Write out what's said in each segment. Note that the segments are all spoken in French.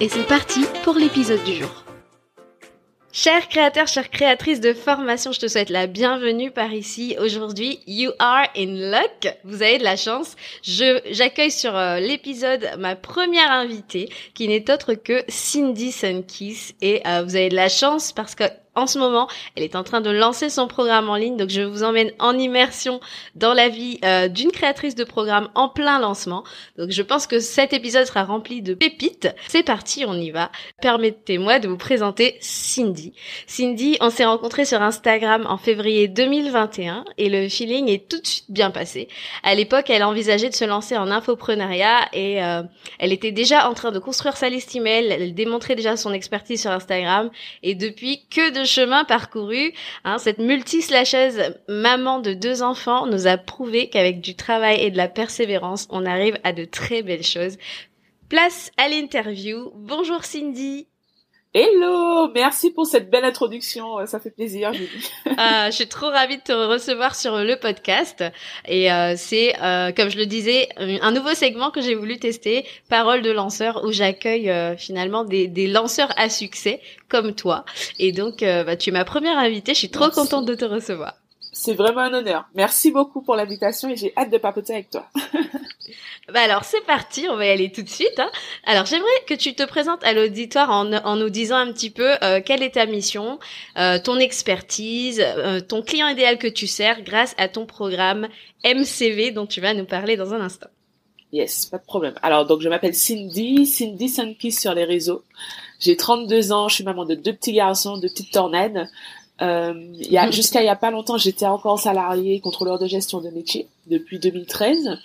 et c'est parti pour l'épisode du jour. Chers créateurs, chères créatrices de formation, je te souhaite la bienvenue par ici. Aujourd'hui, you are in luck. Vous avez de la chance. J'accueille sur euh, l'épisode ma première invitée, qui n'est autre que Cindy Sunkiss. Et euh, vous avez de la chance parce que en ce moment. Elle est en train de lancer son programme en ligne, donc je vous emmène en immersion dans la vie euh, d'une créatrice de programme en plein lancement. Donc je pense que cet épisode sera rempli de pépites. C'est parti, on y va. Permettez-moi de vous présenter Cindy. Cindy, on s'est rencontrés sur Instagram en février 2021 et le feeling est tout de suite bien passé. À l'époque, elle envisageait de se lancer en infoprenariat et euh, elle était déjà en train de construire sa liste email. Elle démontrait déjà son expertise sur Instagram et depuis que de chemin parcouru. Hein, cette multi-slasheuse maman de deux enfants nous a prouvé qu'avec du travail et de la persévérance, on arrive à de très belles choses. Place à l'interview. Bonjour Cindy. Hello, merci pour cette belle introduction, euh, ça fait plaisir. ah, je suis trop ravie de te recevoir sur le podcast et euh, c'est, euh, comme je le disais, un nouveau segment que j'ai voulu tester, Parole de lanceur, où j'accueille finalement des, des, lanceurs à succès comme toi. Et donc, bah, tu es ma première invitée, je suis trop contente de te recevoir. C'est vraiment un honneur. Merci beaucoup pour l'invitation et j'ai hâte de papoter avec toi. bah alors c'est parti, on va y aller tout de suite. Hein. Alors j'aimerais que tu te présentes à l'auditoire en, en, nous disant un petit peu euh, quelle est ta mission, euh, ton expertise, euh, ton client idéal que tu sers grâce à ton programme MCV dont tu vas nous parler dans un instant. Yes, pas de problème. Alors donc je m'appelle Cindy, Cindy Sunkiss sur les réseaux. J'ai 32 ans, je suis maman de deux petits garçons, de petites tornades. Euh, y jusqu'à il y a pas longtemps, j'étais encore salarié contrôleur de gestion de métier depuis 2013.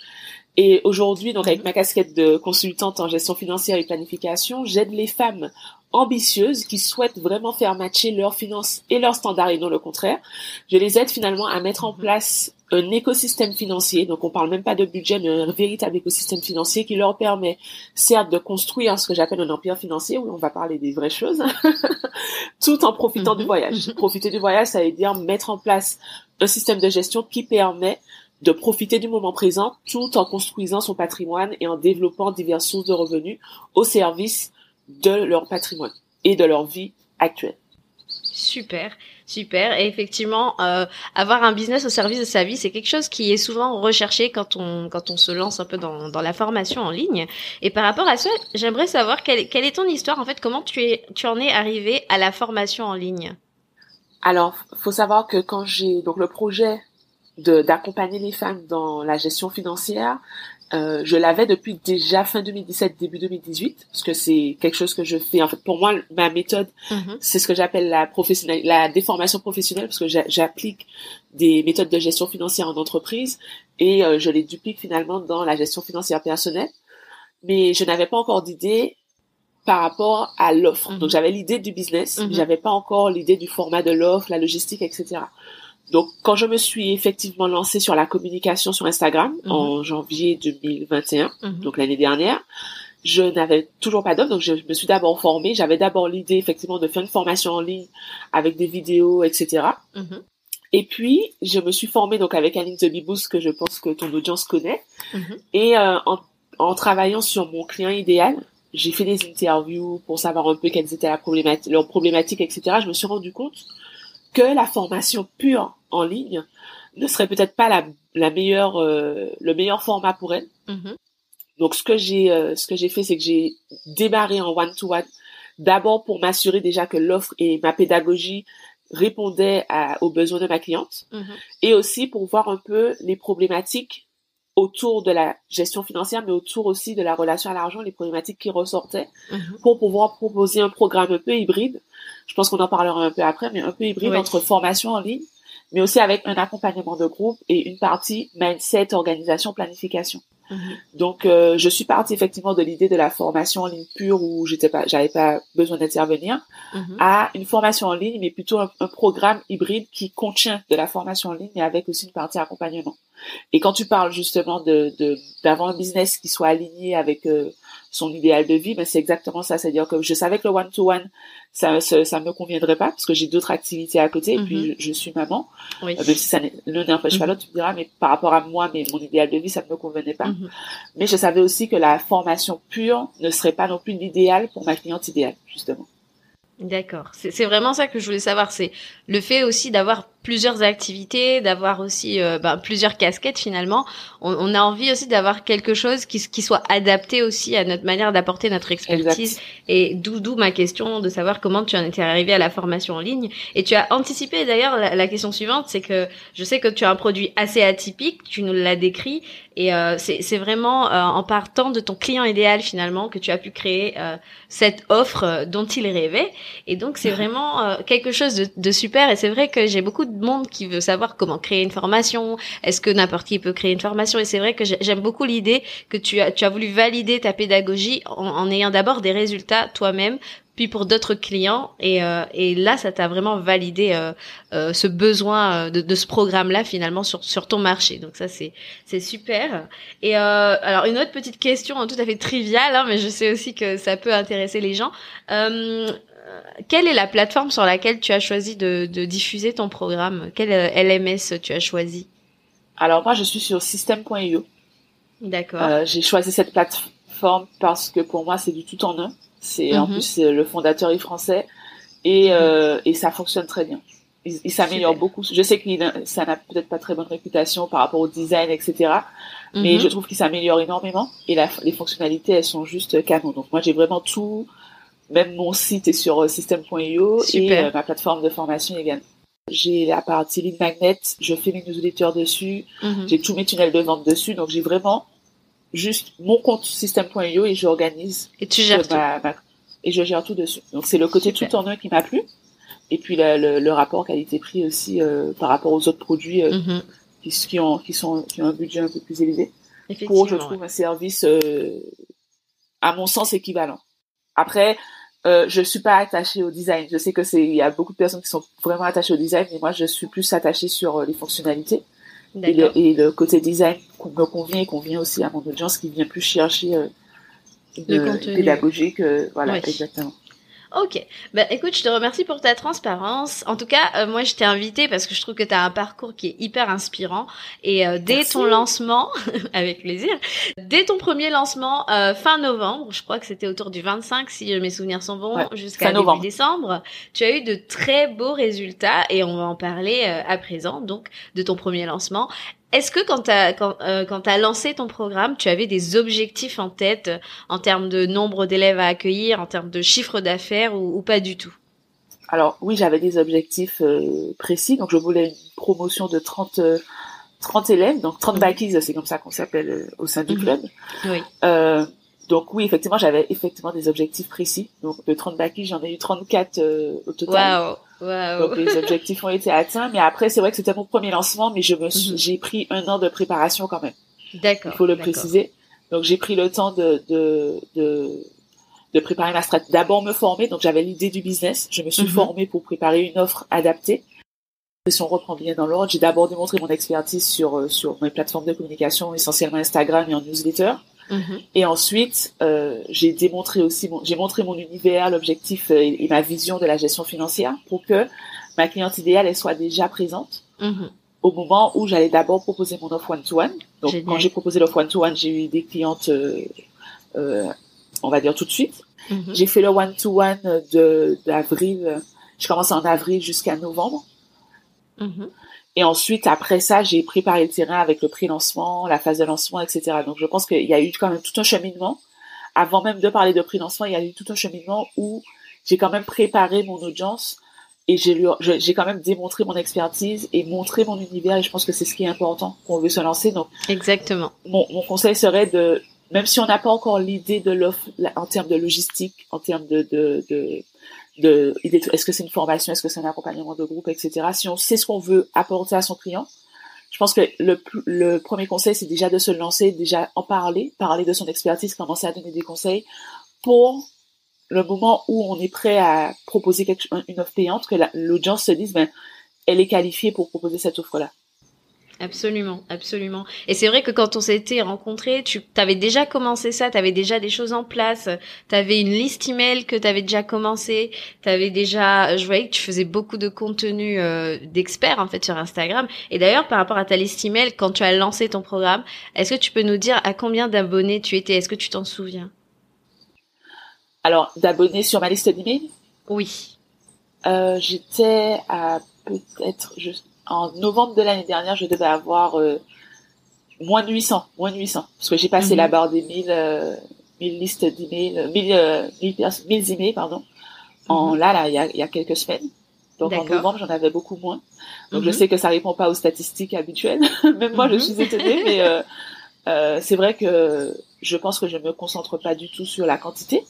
Et aujourd'hui, donc avec ma casquette de consultante en gestion financière et planification, j'aide les femmes ambitieuses qui souhaitent vraiment faire matcher leurs finances et leurs standards et non le contraire. Je les aide finalement à mettre en place un écosystème financier, donc on parle même pas de budget, mais un véritable écosystème financier qui leur permet certes de construire ce que j'appelle un empire financier, où on va parler des vraies choses, tout en profitant du mhm. voyage. Profiter du voyage, ça veut dire mettre en place un système de gestion qui permet de profiter du moment présent tout en construisant son patrimoine et en développant diverses sources de revenus au service de leur patrimoine et de leur vie actuelle. Super, super. Et effectivement, euh, avoir un business au service de sa vie, c'est quelque chose qui est souvent recherché quand on quand on se lance un peu dans, dans la formation en ligne. Et par rapport à ça, j'aimerais savoir quelle, quelle est ton histoire en fait. Comment tu es tu en es arrivé à la formation en ligne? Alors, faut savoir que quand j'ai donc le projet d'accompagner les femmes dans la gestion financière. Euh, je l'avais depuis déjà fin 2017, début 2018, parce que c'est quelque chose que je fais. En fait, pour moi, ma méthode, mm-hmm. c'est ce que j'appelle la professionnelle, la déformation professionnelle, parce que j'applique des méthodes de gestion financière en entreprise et euh, je les duplique finalement dans la gestion financière personnelle. Mais je n'avais pas encore d'idée par rapport à l'offre. Donc mm-hmm. j'avais l'idée du business, mm-hmm. j'avais pas encore l'idée du format de l'offre, la logistique, etc. Donc, quand je me suis effectivement lancée sur la communication sur Instagram mhm. en janvier 2021, mhm. donc l'année dernière, je n'avais toujours pas d'offre, donc je me suis d'abord formée. J'avais d'abord l'idée effectivement de faire une formation en ligne avec des vidéos, etc. Mhm. Et puis, je me suis formée donc avec Aline Boost que je pense que ton audience connaît. Et euh, en, en, travaillant sur mon client idéal, j'ai fait des interviews pour savoir un peu quelles étaient la problématique, leurs problématiques, etc. Je me suis rendu compte que la formation pure en ligne ne serait peut-être pas la, la meilleure, euh, le meilleur format pour elle. Mm-hmm. Donc ce que j'ai, euh, ce que j'ai fait, c'est que j'ai démarré en one to one. D'abord pour m'assurer déjà que l'offre et ma pédagogie répondaient à, aux besoins de ma cliente, mm-hmm. et aussi pour voir un peu les problématiques autour de la gestion financière, mais autour aussi de la relation à l'argent, les problématiques qui ressortaient, mhm. pour pouvoir proposer un programme un peu hybride. Je pense qu'on en parlera un peu après, mais un peu hybride entre formation en ligne, mais aussi avec un accompagnement de groupe et une partie mindset, organisation, planification. Mhm. Donc, euh, je suis partie effectivement de l'idée de la formation en ligne pure où j'étais pas, j'avais pas besoin d'intervenir, mhm. à une formation en ligne, mais plutôt un, programme hybride qui contient de la formation en ligne, mais avec aussi une partie accompagnement. Et quand tu parles justement de d'avoir un business qui soit aligné avec euh, son idéal de vie, ben c'est exactement ça. C'est-à-dire que je savais que le one-to-one, ça, ça, ça me conviendrait pas parce que j'ai d'autres activités à côté et puis mhm. je, suis maman. Oui. Euh, même si ça l'un n'empêche pas l'autre, tu me diras, mais par rapport à moi, mais mon idéal de vie, ça ne me convenait pas. Mhm. Mais je savais aussi que la formation pure ne serait pas non plus l'idéal pour ma cliente idéale, justement. D'accord. C'est vraiment ça que je voulais savoir. C'est le fait aussi d'avoir plusieurs activités, d'avoir aussi euh, ben, plusieurs casquettes finalement. On, on a envie aussi d'avoir quelque chose qui, qui, soit adapté aussi à notre manière d'apporter notre expertise. Et d'où d'où ma question de savoir comment tu en étais arrivé à la formation en ligne. Et tu as anticipé d'ailleurs la, la, question suivante, c'est que je sais que tu as un produit assez atypique, tu nous l'as décrit, et euh, c'est vraiment euh, en partant de ton client idéal finalement que tu as pu créer euh, cette offre dont il rêvait. Et donc c'est vraiment quelque chose de, de super. Et c'est vrai que j'ai beaucoup de monde qui veut savoir comment créer une formation. Est-ce que n'importe qui peut créer une formation. Et c'est vrai que j'aime beaucoup l'idée que tu as, tu as voulu valider ta pédagogie en, ayant d'abord des résultats toi-même puis pour d'autres clients. Et, euh, et là ça t'a vraiment validé euh, euh, ce besoin de, de ce programme là finalement sur sur ton marché. Donc ça c'est c'est super. Et alors une autre petite question tout à fait triviale hein, mais je sais aussi que ça peut intéresser les gens quelle est la plateforme sur laquelle tu as choisi de, diffuser ton programme? Quel euh, LMS tu as choisi? Alors moi, je suis sur system.io. D'accord. Euh, j'ai choisi cette plateforme parce que pour moi, c'est du tout en un. C'est en mhm. plus le fondateur est français et, mhm. euh, et ça fonctionne très bien. Il, s'améliore beaucoup. Je sais que ça n'a peut-être pas très bonne réputation par rapport au design, etc. Mais mhm. je trouve qu'il s'améliore énormément et les fonctionnalités, elles sont juste canon. Donc moi, j'ai vraiment tout même mon site est sur euh, system.io et euh, ma plateforme de formation également. J'ai la partie lead magnet, je fais mes newsletters dessus, mhm. j'ai tous mes tunnels de vente dessus, donc j'ai vraiment juste mon compte system.io et j'organise. Et tu gères tout. et je gère tout dessus. Donc c'est le côté tout en un qui m'a plu. Et puis le, le, rapport qualité-prix aussi euh, par rapport aux autres produits mhm. qui, qui, ont, qui, sont, qui ont un budget un peu plus élevé. Pour, je trouve, un service, à mon sens, équivalent. Après, euh, je suis pas attachée au design. Je sais que c'est, il y a beaucoup de personnes qui sont vraiment attachées au design, mais moi, je suis plus attachée sur euh, les fonctionnalités. Et le, et le, côté design me convient et convient aussi à mon audience qui vient plus chercher euh, le pédagogique. Euh, voilà, exactement. Ok. Bah écoute, je te remercie pour ta transparence. En tout cas, euh, moi je t'ai invité parce que je trouve que tu as un parcours qui est hyper inspirant et euh, dès ton lancement avec plaisir, dès ton premier lancement euh, fin novembre, je crois que c'était autour du 25 si mes souvenirs sont bons jusqu'à début décembre, tu as eu de très beaux résultats et on va en parler à présent donc de ton premier lancement. Est-ce que quand tu as, quand, euh, quand as lancé ton programme, tu avais des objectifs en tête euh, en termes de nombre d'élèves à accueillir, en termes de chiffre d'affaires ou, pas du tout? Alors oui, j'avais des objectifs euh, précis. Donc je voulais une promotion de 30, 30 élèves, donc 30 backies, c'est comme ça qu'on s'appelle au sein du mhm. club. Oui. donc oui, effectivement, j'avais effectivement des objectifs précis. Donc de 30 backies, j'en ai eu 34 au total. Wow. Donc les objectifs ont été atteints, mais après c'est vrai que c'était mon premier lancement, mais je me mhm. j'ai pris un an de préparation quand même. D'accord. Il faut le préciser. Donc j'ai pris le temps de de de, de préparer ma stratégie. D'abord me former, donc j'avais l'idée du business. Je me suis mhm. formée pour préparer une offre adaptée. Et si on reprend bien dans l'ordre, j'ai d'abord démontré mon expertise sur euh, sur mes plateformes de communication, essentiellement Instagram et en newsletter. Mhm. Et ensuite, euh, j'ai démontré aussi, j'ai montré mon univers, l'objectif euh, et, ma vision de la gestion financière pour que ma cliente idéale elle soit déjà présente mhm. au moment où j'allais d'abord proposer mon offre one-to-one. Donc quand j'ai proposé l'offre one-to-one, j'ai eu des clientes, euh, euh, on va dire tout de suite. Mhm. J'ai fait le one-to-one d'avril, je commence en avril jusqu'à novembre. Et ensuite, après ça, j'ai préparé le terrain avec le pré-lancement, la phase de lancement, etc. Donc, je pense qu'il y a eu quand même tout un cheminement. Avant même de parler de pré-lancement, il y a eu tout un cheminement où j'ai quand même préparé mon audience et j'ai quand même démontré mon expertise et montré mon univers et je pense que c'est ce qui est important quand on veut se lancer donc exactement mon, mon conseil serait de même si on n'a pas encore l'idée de l'offre en termes de logistique en termes de de, de, est-ce que c'est une formation est-ce que c'est un accompagnement de groupe etc si on sait ce qu'on veut apporter à son client je pense que le, premier conseil c'est déjà de se lancer déjà en parler parler de son expertise commencer à donner des conseils pour le moment où on est prêt à proposer une offre payante, que l'audience se dise, ben, elle est qualifiée pour proposer cette offre-là. Absolument, absolument. Et c'est vrai que quand on s'était rencontrés, tu avais déjà commencé ça, tu avais déjà des choses en place, tu avais une liste email que tu avais déjà commencé, tu avais déjà je voyais que tu faisais beaucoup de contenu euh, d'experts en fait sur Instagram. Et d'ailleurs par rapport à ta liste email quand tu as lancé ton programme, est-ce que tu peux nous dire à combien d'abonnés tu étais? Est-ce que tu t'en souviens? Alors, d'abonnés sur ma liste d'emails? Oui. Euh, j'étais à peut-être en novembre de l'année dernière, je devais avoir euh, moins de 800, moins de 800, parce que j'ai passé la mhm. barre des 1000, euh, listes d'emails, 1000, 1000, emails, pardon. En mhm. là, là, il y a, y a quelques semaines. Donc en novembre, j'en avais beaucoup moins. Donc je mhm. sais que ça répond pas aux statistiques habituelles. Même moi, je suis étonnée, mais euh, c'est vrai que je pense que je me concentre pas du tout sur la quantité.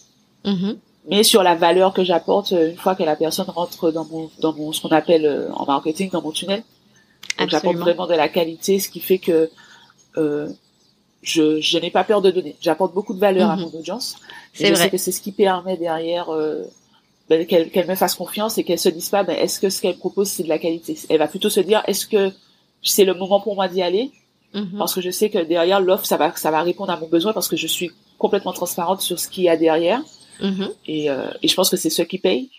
Mais sur la valeur que j'apporte euh, une fois que la personne rentre dans mon, dans mon, ce qu'on appelle euh, en marketing, dans mon tunnel. Donc j'apporte vraiment de la qualité, ce qui fait que euh, je, je n'ai pas peur de donner. J'apporte beaucoup de valeur à mm-hmm. mon audience. C'est vrai. sais que c'est ce qui permet derrière euh, ben, qu'elle me fasse confiance et qu'elle se dise pas, ben, est-ce que ce qu'elle propose c'est de la qualité? Elle va plutôt se dire, est-ce que c'est le moment pour moi d'y aller? Mm-hmm. Parce que je sais que derrière l'offre, ça va, ça va répondre à mon besoin parce que je suis complètement transparente sur ce qu'il y a derrière. Mm-hmm. Et, euh, et je pense que c'est ceux qui payent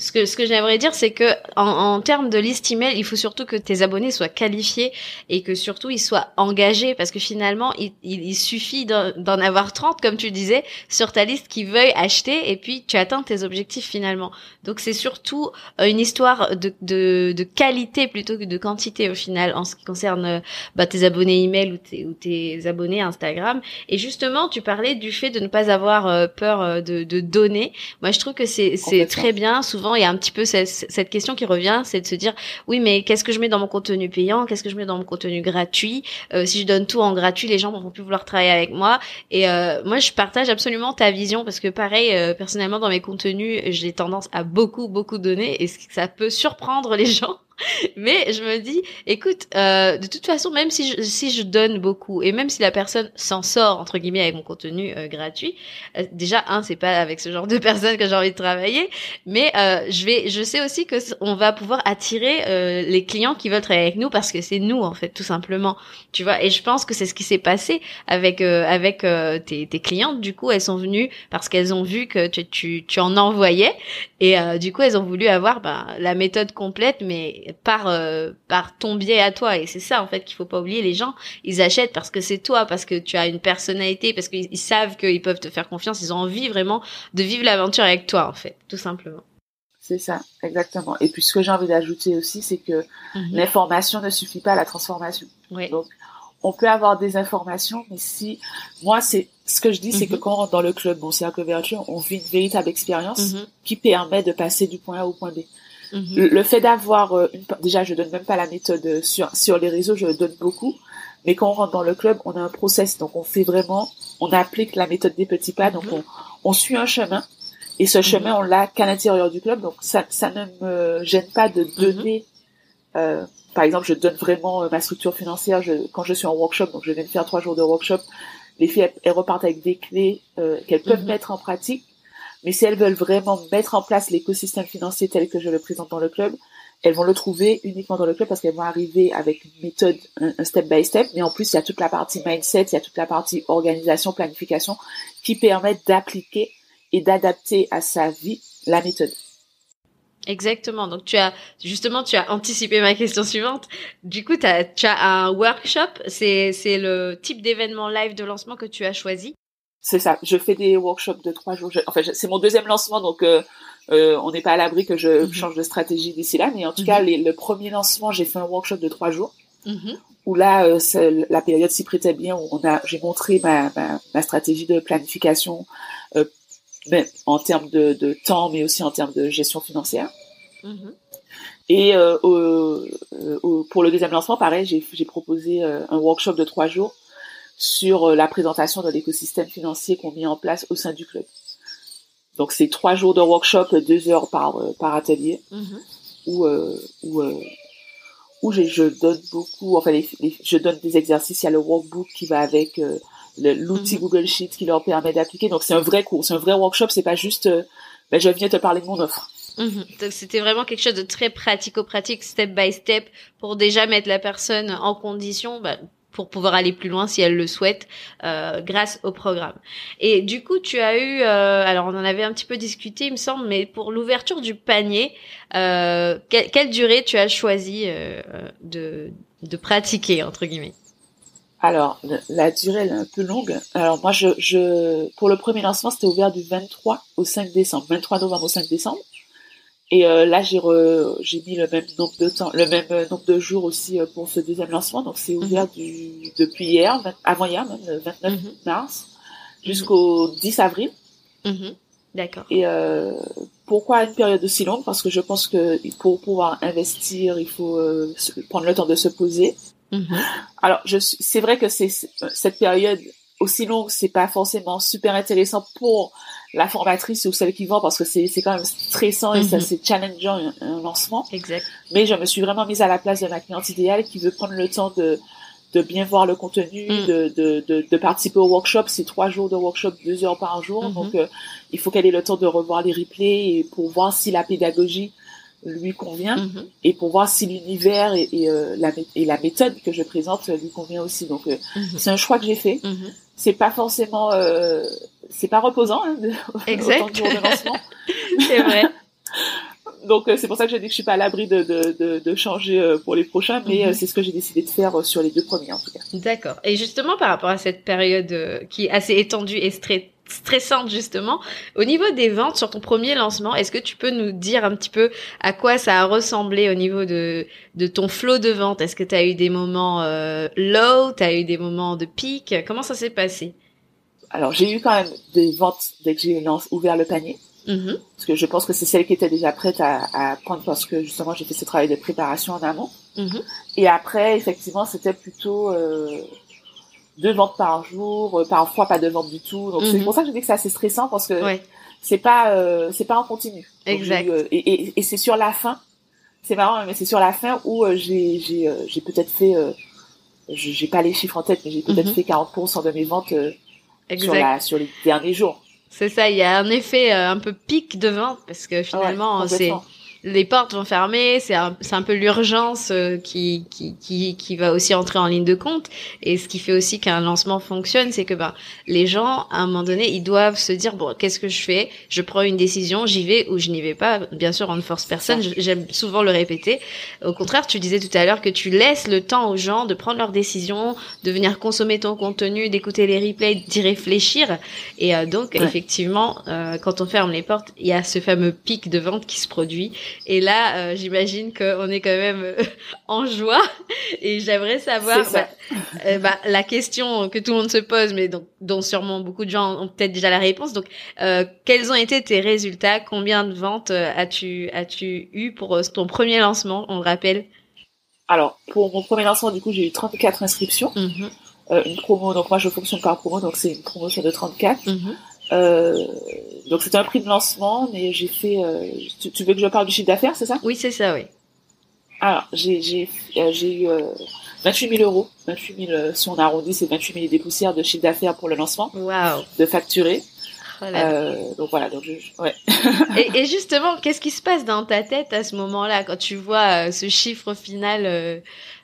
ce que, ce que j'aimerais dire, c'est que en, en, termes de liste email, il faut surtout que tes abonnés soient qualifiés et que surtout ils soient engagés parce que finalement, il, il, suffit d'en avoir 30, comme tu disais, sur ta liste qui veuillent acheter et puis tu atteins tes objectifs finalement. Donc c'est surtout euh, une histoire de, de, de, qualité plutôt que de quantité au final en ce qui concerne euh, bah, tes abonnés email ou tes, ou tes abonnés Instagram. Et justement, tu parlais du fait de ne pas avoir euh, peur de, de donner. Moi, je trouve que c'est très bien. Souvent, il y a un petit peu cette, question qui revient, c'est de se dire oui, mais qu'est-ce que je mets dans mon contenu payant, qu'est-ce que je mets dans mon contenu gratuit? Euh, Si je donne tout en gratuit, les gens vont plus vouloir travailler avec moi. Et euh, moi, je partage absolument ta vision parce que pareil, euh, personnellement, dans mes contenus, j'ai tendance à beaucoup, beaucoup donner et ça peut surprendre les gens. Mais je me dis, écoute, euh, de toute façon, même si je, si je donne beaucoup et même si la personne s'en sort entre guillemets avec mon contenu euh, gratuit, euh, déjà un, c'est pas avec ce genre de personne que j'ai envie de travailler, mais euh, je vais, je sais aussi que on va pouvoir attirer euh, les clients qui veulent travailler avec nous parce que c'est nous en fait, tout simplement, tu vois. Et je pense que c'est ce qui s'est passé avec avec tes, tes clientes. Du coup, elles sont venues parce qu'elles ont vu que tu, tu, tu en envoyais et du coup, elles ont voulu avoir ben, la méthode complète, mais par euh, par ton biais à toi. Et c'est ça en fait qu'il faut pas oublier. Les gens ils achètent parce que c'est toi parce que tu as une personnalité parce qu'ils savent qu'ils peuvent te faire confiance. Ils ont envie vraiment de vivre l'aventure avec toi en fait tout simplement. C'est ça exactement. Et puis ce que j'ai envie d'ajouter aussi c'est que mhm. l'information ne suffit pas à la transformation. Donc on peut avoir des informations mais si moi c'est ce que je dis, c'est que mhm. quand on rentre dans le club, bon, c'est un couverture, on vit une véritable expérience mhm. qui permet de passer du point A au point B. Mhm. Le, fait d'avoir euh, une, déjà je donne même pas la méthode euh, sur sur les réseaux, je donne beaucoup, mais quand on rentre dans le club, on a un process, donc on fait vraiment, on applique la méthode des petits pas, donc on, on suit un chemin et ce chemin on l'a qu'à l'intérieur du club, donc ça ça ne me gêne pas de donner. Euh, par exemple, je donne vraiment euh, ma structure financière. Je, quand je suis en workshop, donc je viens de faire trois jours de workshop, les filles elles, repartent avec des clés euh, qu'elles peuvent mettre en pratique mais si elles veulent vraiment mettre en place l'écosystème financier tel que je le présente dans le club, elles vont le trouver uniquement dans le club parce qu'elles vont arriver avec une méthode, un, step by step. Mais en plus, il y a toute la partie mindset, il y a toute la partie organisation, planification qui permettent d'appliquer et d'adapter à sa vie la méthode. Exactement. Donc tu as justement tu as anticipé ma question suivante. Du coup, as, tu as un workshop. C'est c'est le type d'événement live de lancement que tu as choisi. C'est ça. Je fais des workshops de trois jours. enfin, c'est mon deuxième lancement, donc euh, euh, on n'est pas à l'abri que je mhm. change de stratégie d'ici là. Mais en tout cas, mhm. le premier lancement, j'ai fait un workshop de trois jours. Mhm. Où là, euh, la période s'y prêtait bien. Où on a, j'ai montré ma, ma, stratégie de planification, euh, en termes de, de, temps, mais aussi en termes de gestion financière. Mhm. Et euh, pour le deuxième lancement, pareil, j'ai proposé un workshop de trois jours sur la présentation de l'écosystème financier qu'on met en place au sein du club. Donc c'est trois jours de workshop, deux heures par par atelier, mhm. où où où je, je, donne beaucoup, enfin, les, je donne des exercices. Il y a le workbook qui va avec l'outil mhm. Google Sheets qui leur permet d'appliquer. Donc c'est un vrai cours, c'est un vrai workshop. C'est pas juste, euh, ben, je viens te parler de mon offre. Mhm. Donc c'était vraiment quelque chose de très pratico-pratique, step by step, pour déjà mettre la personne en condition bah, pour pouvoir aller plus loin si elle le souhaite euh, grâce au programme. Et du coup, tu as eu, euh, alors on en avait un petit peu discuté, il me semble, mais pour l'ouverture du panier, euh, quelle, durée tu as choisi euh, de, de pratiquer entre guillemets? Alors, la durée elle est un peu longue. Alors moi, je, je pour le premier lancement, c'était ouvert du 23 au 5 décembre, 23 novembre au 5 décembre. Et euh, là, j'ai j'ai mis le même nombre de temps, le même euh, nombre de jours aussi euh, pour ce deuxième lancement. Donc c'est ouvert mhm. du, depuis hier, avant hier même, le 29 mhm. mars, jusqu'au 10 avril. Mhm. D'accord. Et euh, pourquoi une période aussi longue? Parce que je pense que pour pouvoir investir, il faut prendre le temps de se poser. Alors, je c'est vrai que c'est cette période aussi longue, c'est pas forcément super intéressant pour la formatrice ou celle qui vend parce que c'est c'est quand même stressant et ça mhm. c'est challengeant un, lancement. Exact. Mais je me suis vraiment mise à la place de ma cliente idéale qui veut prendre le temps de de bien voir le contenu, mm. de, de, de, de, participer au workshop. C'est trois jours de workshop, deux heures par jour. Mhm. Donc, euh, il faut qu'elle ait le temps de revoir les replays et pour voir si la pédagogie lui convient. Mhm. et pour voir si l'univers et, et, euh, la, et la méthode que je présente lui convient aussi. Donc, euh, c'est un choix que j'ai fait. C'est pas forcément euh, c'est pas reposant hein, de, exact. de, de lancement. C'est vrai. Donc euh, c'est pour ça que j'ai dit que je suis pas à l'abri de, de, de, changer euh, pour les prochains mais mhm. c'est ce que j'ai décidé de faire sur les deux premiers en tout cas. D'accord. Et justement par rapport à cette période qui est assez étendue et très stressante justement. Au niveau des ventes sur ton premier lancement, est-ce que tu peux nous dire un petit peu à quoi ça a ressemblé au niveau de, de ton flot de vente? Est-ce que tu as eu des moments euh, low, tu as eu des moments de pic? Comment ça s'est passé? Alors j'ai eu quand même des ventes dès que j'ai ouvert le panier. Mm-hmm. Parce que je pense que c'est celle qui était déjà prête à, à prendre parce que justement j'ai fait ce travail de préparation en amont. Mm-hmm. Et après, effectivement, c'était plutôt... Euh, deux ventes par jour, euh, parfois pas de ventes du tout. Donc c'est mhm. pour ça que je dis que c'est assez stressant parce que c'est pas euh, c'est pas en continu. Exact. Euh, et, et, et c'est sur la fin, c'est marrant mais c'est sur la fin où j'ai j'ai j'ai peut-être fait j'ai pas les chiffres en tête mais j'ai peut-être mhm. fait 40% de mes ventes sur la sur les derniers jours. C'est ça, il y a un effet un peu pic de vente parce que finalement c'est les portes vont fermer, c'est un, un peu l'urgence euh, qui, qui, qui, qui, va aussi entrer en ligne de compte. Et ce qui fait aussi qu'un lancement fonctionne, c'est que ben, les gens, à un moment donné, ils doivent se dire, bon, qu'est-ce que je fais? Je prends une décision, j'y vais ou je n'y vais pas. Bien sûr, on ne force personne, j'aime souvent le répéter. Au contraire, tu disais tout à l'heure que tu laisses le temps aux gens de prendre leurs décisions, de venir consommer ton contenu, d'écouter les replays, d'y réfléchir. Et euh, donc, effectivement, euh, quand on ferme les portes, il y a ce fameux pic de vente qui se produit et là, euh, j'imagine qu'on est quand même euh, en joie. Et j'aimerais savoir bah, euh, bah, la question que tout le monde se pose, mais donc, dont sûrement beaucoup de gens ont peut-être déjà la réponse. Donc, quels ont été tes résultats? Combien de ventes as-tu as-tu eu pour ton premier lancement On le rappelle? Alors, pour mon premier lancement, du coup, j'ai eu 34 inscriptions. Mhm. une promo, donc moi je fonctionne par promo, donc c'est une promotion de 34. Euh, donc c'était un prix de lancement, mais j'ai fait. Euh, tu, veux que je parle du chiffre d'affaires, c'est ça? Oui, c'est ça, oui. Alors j'ai j'ai euh, j'ai eu 28 000 euros, 28 000 si on arrondit, c'est 28 000 des poussières de chiffre d'affaires pour le lancement. Waouh. De facturer. Oh donc voilà, donc je, ouais. et, et, justement, qu'est-ce qui se passe dans ta tête à ce moment-là quand tu vois ce chiffre final euh,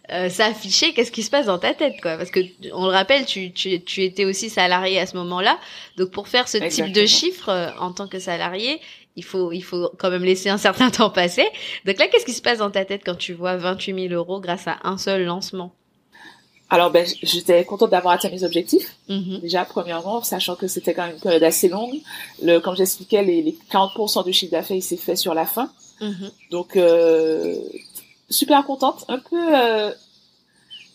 s'afficher, qu'est-ce qui se passe dans ta tête, quoi Parce que on le rappelle, tu, tu, tu étais aussi salarié à ce moment-là, donc pour faire ce type de chiffre euh, en tant que salarié, il faut il faut quand même laisser un certain temps passer. Donc là, qu'est-ce qui se passe dans ta tête quand tu vois 28 000 euros grâce à un seul lancement? Alors ben j'étais contente d'avoir atteint mes objectifs. Mm-hmm. Déjà premièrement, sachant que c'était quand même une période assez longue. Le, comme j'expliquais, les, les 40% du chiffre d'affaires il s'est fait sur la fin. Mm-hmm. Donc euh, super contente, un peu, euh,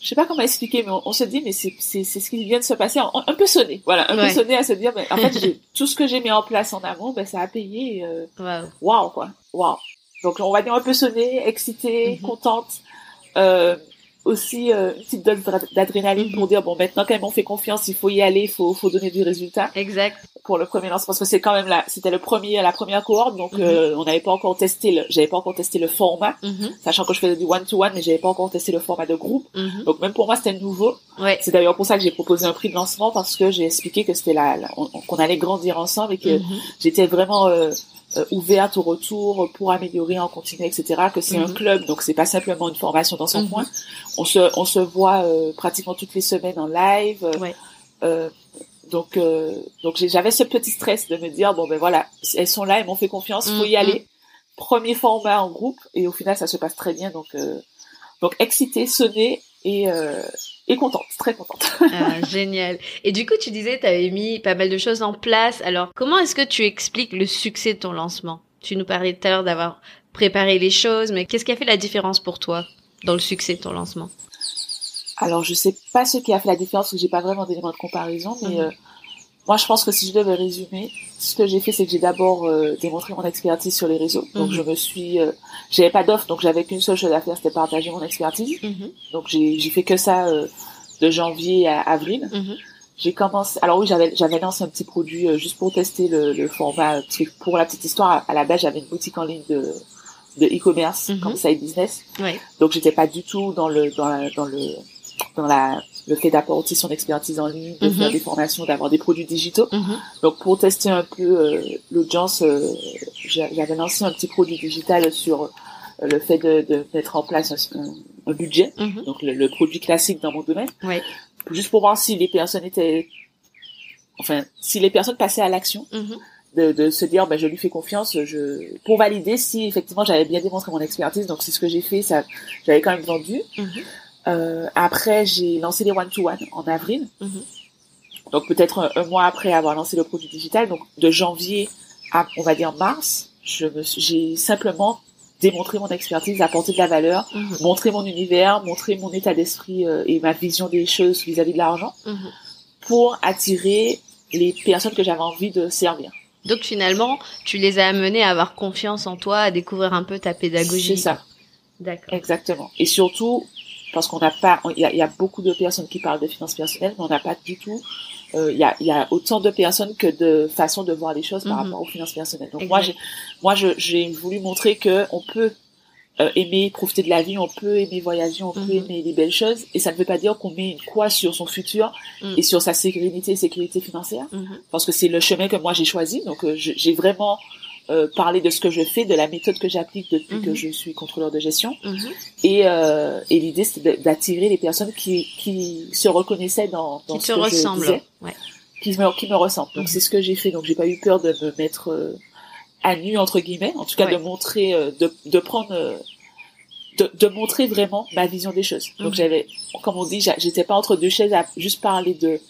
je sais pas comment expliquer, mais on, se dit, mais c'est, c'est, c'est ce qui vient de se passer, un peu sonné, voilà, un peu sonné à se dire, mais en fait, tout ce que j'ai mis en place en amont, ben, ça a payé, euh, waouh, wow. quoi, waouh. Donc on va dire un peu sonnée, excitée, Mhm. contente. Euh, aussi euh, une petite dose d'ad- d'adrénaline Mhm. pour dire bon maintenant quand même on fait confiance, il faut y aller, il faut, faut donner du résultat Exact. pour le premier lancement parce que c'est quand même la c'était le premier la première cohorte donc Mhm. euh, on n'avait pas encore testé le j'avais pas encore testé le format Mhm, sachant que je faisais du one to one mais j'avais pas encore testé le format de groupe mhm. donc même pour moi c'était nouveau Ouais. c'est d'ailleurs pour ça que j'ai proposé un prix de lancement parce que j'ai expliqué que c'était on- qu'on allait grandir ensemble et que Mhm. j'étais vraiment euh, euh, ouverte au retour pour améliorer en continu etc que c'est un Mhm. club donc c'est pas simplement une formation dans son Mhm. coin on se on se voit euh, pratiquement toutes les semaines en live euh, Ouais. euh, donc euh, donc j'avais ce petit stress de me dire bon ben voilà elles sont là elles m'ont fait confiance faut y Mhm. aller premier format en groupe et au final ça se passe très bien donc donc excitée sonnée et et contente très contente Ah, génial. Et du coup, tu disais, tu avais mis pas mal de choses en place. Alors, comment est-ce que tu expliques le succès de ton lancement? Tu nous parlais tout à l'heure d'avoir préparé les choses, mais qu'est-ce qui a fait la différence pour toi? Dans le succès de ton lancement Alors, je sais pas ce qui a fait la différence, parce que j'ai pas vraiment d'éléments de comparaison, mais Mhm. euh, moi, je pense que si je devais résumer, ce que j'ai fait, c'est que j'ai d'abord euh, démontré mon expertise sur les réseaux. Donc, Mhm. je me suis, euh, j'avais pas d'offre, donc j'avais qu'une seule chose à faire, c'était partager mon expertise. Mhm, Donc, j'ai j'ai fait que ça euh, de janvier à avril. mhm, J'ai commencé. Alors oui, j'avais j'avais lancé un petit produit euh, juste pour tester le, le format. parce que Pour la petite histoire, à la base, j'avais une boutique en ligne de de e-commerce Mhm. comme side business. Ouais. Donc j'étais pas du tout dans le dans la, dans le dans la le fait d'apporter son expertise en ligne, de Mhm. faire des formations, d'avoir des produits digitaux. mhm, Donc pour tester un peu euh, l'audience, euh, j'a- j'avais lancé un petit produit digital sur euh, le fait de, de mettre en place un, budget, mhm. donc le, le produit classique dans mon domaine, Ouais. juste pour voir si les personnes étaient, enfin si les personnes passaient à l'action Mhm, de, de se dire ben je lui fais confiance je pour valider si effectivement j'avais bien démontré mon expertise. Donc c'est ce que j'ai fait ça j'avais quand même vendu. Mhm, Euh, après j'ai lancé les one to one en avril. Mhm. donc peut-être un, un mois après avoir lancé le produit digital donc de janvier à on va dire mars je me j'ai simplement démontré mon expertise apporté de la valeur Mhm, montré mon univers montré mon état d'esprit euh, et ma vision des choses vis-à-vis de l'argent mhm. pour attirer les personnes que j'avais envie de servir Donc finalement, tu les as amenés à avoir confiance en toi, à découvrir un peu ta pédagogie. c'est ça D'accord. Exactement. Et surtout, parce qu'on n'a pas, il y a, il y a beaucoup de personnes qui parlent de finances personnelles, mais on n'a pas du tout, euh, il y, a, il y a autant de personnes que de façons de voir les choses par Mhm. rapport aux finances personnelles. Donc moi, j'ai, moi, j'ai voulu montrer que on peut euh, aimer profiter de la vie, on peut aimer voyager, on peut Mhm. aimer les belles choses, et ça ne veut pas dire qu'on met une croix sur son futur Mhm. et sur sa sérénité et sécurité financière Mhm, parce que c'est le chemin que moi j'ai choisi. Donc euh, j'ai vraiment euh, parlé de ce que je fais, de la méthode que j'applique depuis que je suis contrôleur de gestion. Et, euh, et l'idée de- d'attirer les personnes qui, qui se reconnaissaient dans, dans Qui ce te que je disais, Ouais. qui me, qui me ressemblent. Donc c'est ce que j'ai fait. Donc j'ai pas eu peur de me mettre euh, à nu entre guillemets, en tout cas Ouais. de montrer, euh, de, de prendre. euh, de, de montrer vraiment ma vision des choses. Donc Mhm. j'avais, comme on dit, j'étais pas entre deux chaises à juste parler de,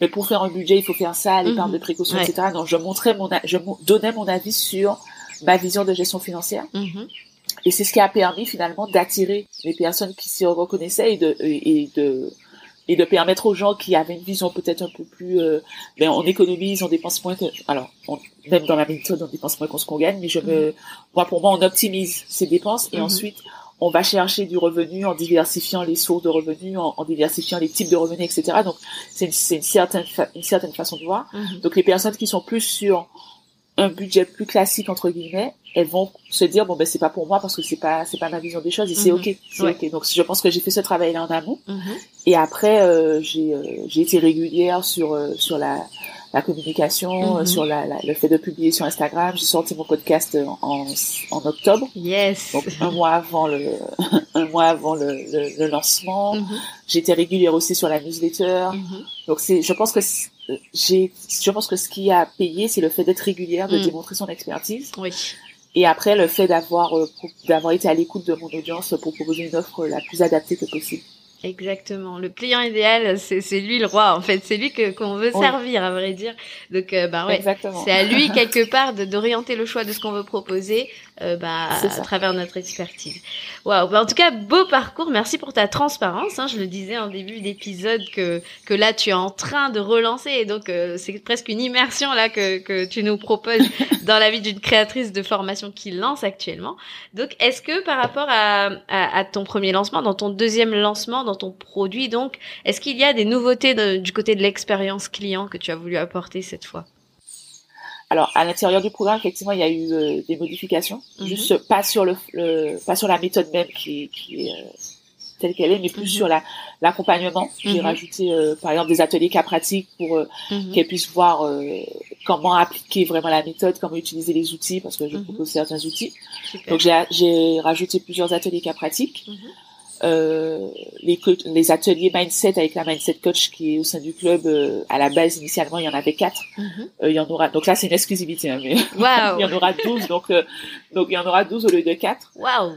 mais pour faire un budget, il faut faire ça, l'épargne Mhm. de précaution, Ouais. etc. Non, je montrais mon, je donnais mon avis sur ma vision de gestion financière. Mhm, Et c'est ce qui a permis finalement d'attirer les personnes qui s'y reconnaissaient et de, et de, et de permettre aux gens qui avaient une vision peut-être un peu plus, euh, ben on économise, on dépense moins que, alors, on- même dans la méthode, on dépense moins qu'on ce qu'on gagne, mais je me, moi pour moi, on optimise ses dépenses et Mhm. ensuite, on va chercher du revenu en diversifiant les sources de revenus, en, en diversifiant les types de revenus, etc. Donc, c'est une, c'est une certaine, une certaine façon de voir. mhm. Donc les personnes qui sont plus sur un budget plus classique entre guillemets, elles vont se dire bon ben c'est pas pour moi parce que c'est pas c'est pas ma vision des choses et c'est Mhm. ok, c'est Ouais. ok. Donc je pense que j'ai fait ce travail là en amont Mhm. et après euh, j'ai euh, j'ai été régulière sur euh, sur la la communication, Mhm. euh, sur la, la- le fait de publier sur Instagram. J'ai sorti mon podcast euh, en en octobre, Yes. donc un mois avant le un mois avant le, le, le lancement. Mhm, J'étais régulière aussi sur la newsletter. mhm. Donc c'est, je pense que euh, j'ai, je pense que ce qui a payé, c'est le fait d'être régulière, de Mm. démontrer son expertise, Oui. et après le fait d'avoir, d'avoir été à l'écoute de mon audience pour proposer une offre la plus adaptée que possible. Exactement. Le client idéal, c'est c'est lui le roi. En fait, c'est lui que qu'on veut servir, à vrai dire. Donc, euh, bah ouais, c'est à lui quelque part d'orienter le choix de ce qu'on veut proposer, euh, bah à travers notre expertise. Waouh. Bah, en tout cas, beau parcours. Merci pour ta transparence. Hein. Je le disais en début d'épisode que que là tu es en train de relancer et donc euh, c'est presque une immersion là que que tu nous proposes dans la vie d'une créatrice de formation qui lance actuellement. Donc, est-ce que par rapport à, à, à ton premier lancement, dans ton deuxième lancement, dans ton produit. Donc, est-ce qu'il y a des nouveautés du côté de l'expérience client que tu as voulu apporter cette fois? Alors à l'intérieur du programme, effectivement, il y a eu euh, des modifications, mhm. juste pas sur le, pas sur la méthode même qui, est euh, telle qu'elle est, mais plus mhm. sur la l'accompagnement. J'ai mhm. rajouté euh, par exemple des ateliers cas pratiques pour qu'elles puissent voir comment appliquer vraiment la méthode, comment utiliser les outils, parce que je propose certains outils. Donc j'ai rajouté plusieurs ateliers cas pratiques. Euh, les, les ateliers mindset avec la mindset coach qui est au sein du club euh, à la base initialement il y en avait quatre mhm. euh, il y en aura donc là c'est une exclusivité hein, mais il y en aura 12 donc donc il y en aura 12 au lieu de quatre wow.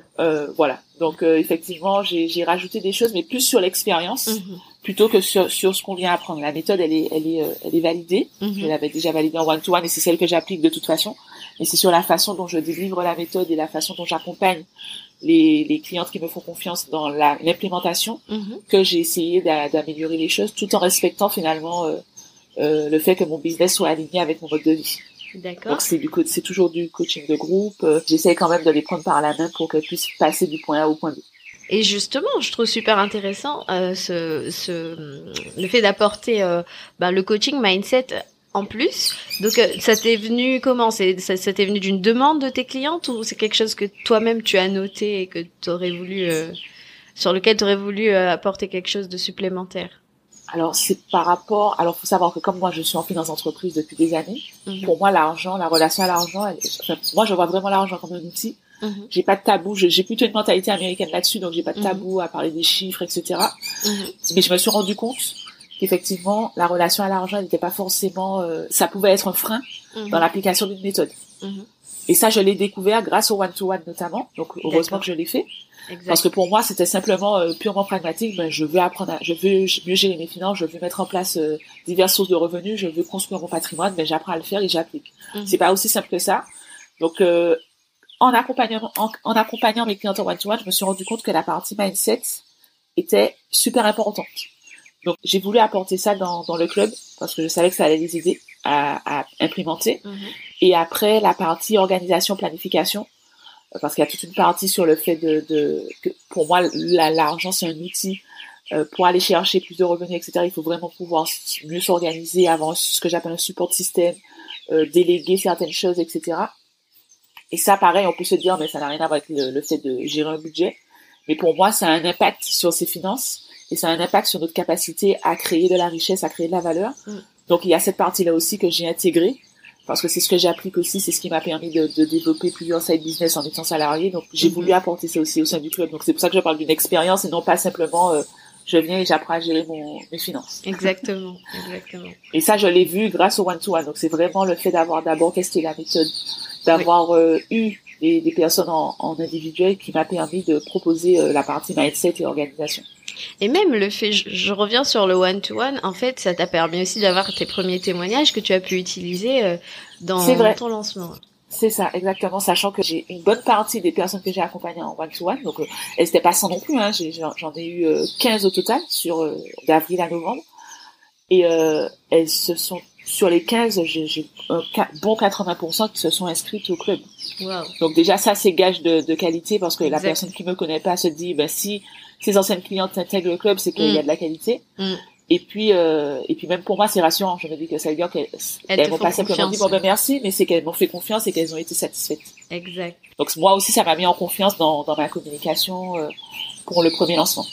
voilà donc effectivement j'ai j'ai rajouté des choses mais plus sur l'expérience mhm. plutôt que sur sur ce qu'on vient apprendre la méthode elle est elle est elle est validée mhm. je l'avais déjà validée en one to one et c'est celle que j'applique de toute façon mais c'est sur la façon dont je délivre la méthode et la façon dont j'accompagne les, les clientes qui me font confiance dans l'implémentation mhm. que j'ai essayé d'améliorer les choses tout en respectant finalement euh, euh, le fait que mon business soit aligné avec mon mode de vie. D'accord. Donc c'est du c'est toujours du coaching de groupe. Euh, j'essaie quand même de les prendre par la main pour qu'elles puissent passer du point A au point B. Et justement, je trouve super intéressant euh, ce, ce, le fait d'apporter euh, bah, le coaching mindset en plus. Donc euh, ça t'est venu comment? C'est ça, t'est venu d'une demande de tes clientes ou c'est quelque chose que toi-même tu as noté et que tu aurais voulu euh, sur lequel tu aurais voulu euh, apporter quelque chose de supplémentaire? Alors c'est par rapport. Alors faut savoir que comme moi je suis en finance d'entreprise depuis des années, mhm. pour moi l'argent, la relation à l'argent, moi je vois vraiment l'argent comme un outil. Mhm. J'ai pas de tabou. J'ai plutôt une mentalité américaine là-dessus, donc j'ai pas de mhm. tabou à parler des chiffres, etc. Mais je me suis rendu compte qu'effectivement la relation à l'argent n'était pas forcément euh, ça pouvait être un frein mhm. dans l'application d'une méthode. Mhm. et ça je l'ai découvert grâce au one to one notamment. Donc heureusement que je l'ai fait. Parce que pour moi c'était simplement euh, purement pragmatique. Ben je veux apprendre je veux mieux gérer mes finances je veux mettre en place euh, diverses sources de revenus je veux construire mon patrimoine mais ben, j'apprends à le faire et j'applique. Mhm. c'est pas aussi simple que ça. Donc en accompagnant en, en, accompagnant mes clients en one to one je me suis rendu compte que la partie mindset était super importante donc j'ai voulu apporter ça dans, dans le club parce que je savais que ça allait les aider à, à implémenter. Mhm. Et après la partie organisation planification parce qu'il y a toute une partie sur le fait de, de que pour moi l'argent c'est un outil euh, pour aller chercher plus de revenus etc. Il faut vraiment pouvoir mieux s'organiser, avoir ce que j'appelle un support système, euh, déléguer certaines choses etc. Et ça pareil on peut se dire mais ça n'a rien à voir avec le, le fait de gérer un budget. Mais pour moi, ça a un impact sur ses finances et ça a un impact sur notre capacité à créer de la richesse, à créer de la valeur. Mm. Donc il y a cette partie-là aussi que j'ai intégrée parce que c'est ce que j'applique aussi, c'est ce qui m'a permis de, de, développer plusieurs side business en étant salarié. Donc j'ai voulu mm-hmm. apporter ça aussi au sein du club. Donc c'est pour ça que je parle d'une expérience et non pas simplement euh, je viens et j'apprends à gérer mon, mes finances. Exactement, exactement. Et ça je l'ai vu grâce au one to one. Donc c'est vraiment le fait d'avoir d'abord testé la méthode, d'avoir euh, eu des, des, personnes en, en individuel qui m'a permis de proposer euh, la partie mindset et organisation. Et même le fait, je, reviens sur le one-to-one, en fait, ça t'a permis aussi d'avoir tes premiers témoignages que tu as pu utiliser euh, dans, ton lancement. C'est ça, exactement, sachant que j'ai une bonne partie des personnes que j'ai accompagnées en one-to-one, donc euh, elles n'étaient pas sans non plus, hein, j'en ai, eu 15 euh, au total, sur d'avril à novembre, et elles se sont sur les 15, j'ai un bon 80% qui se sont inscrites au club. Donc déjà ça c'est gage de, de, qualité parce que la personne qui me connaît pas se dit ben si ces anciennes clientes intègrent le club, c'est qu'il y a mm. de la qualité. Mm. Et puis, euh, et puis même pour moi, c'est rassurant. Je me dis que ça veut dire qu'elles elles, m'ont pas simplement dit bon ben merci, mais c'est qu'elles m'ont fait confiance et qu'elles ont été satisfaites. Exact. Donc moi aussi, ça m'a mis en confiance dans, dans ma communication euh, pour le premier lancement.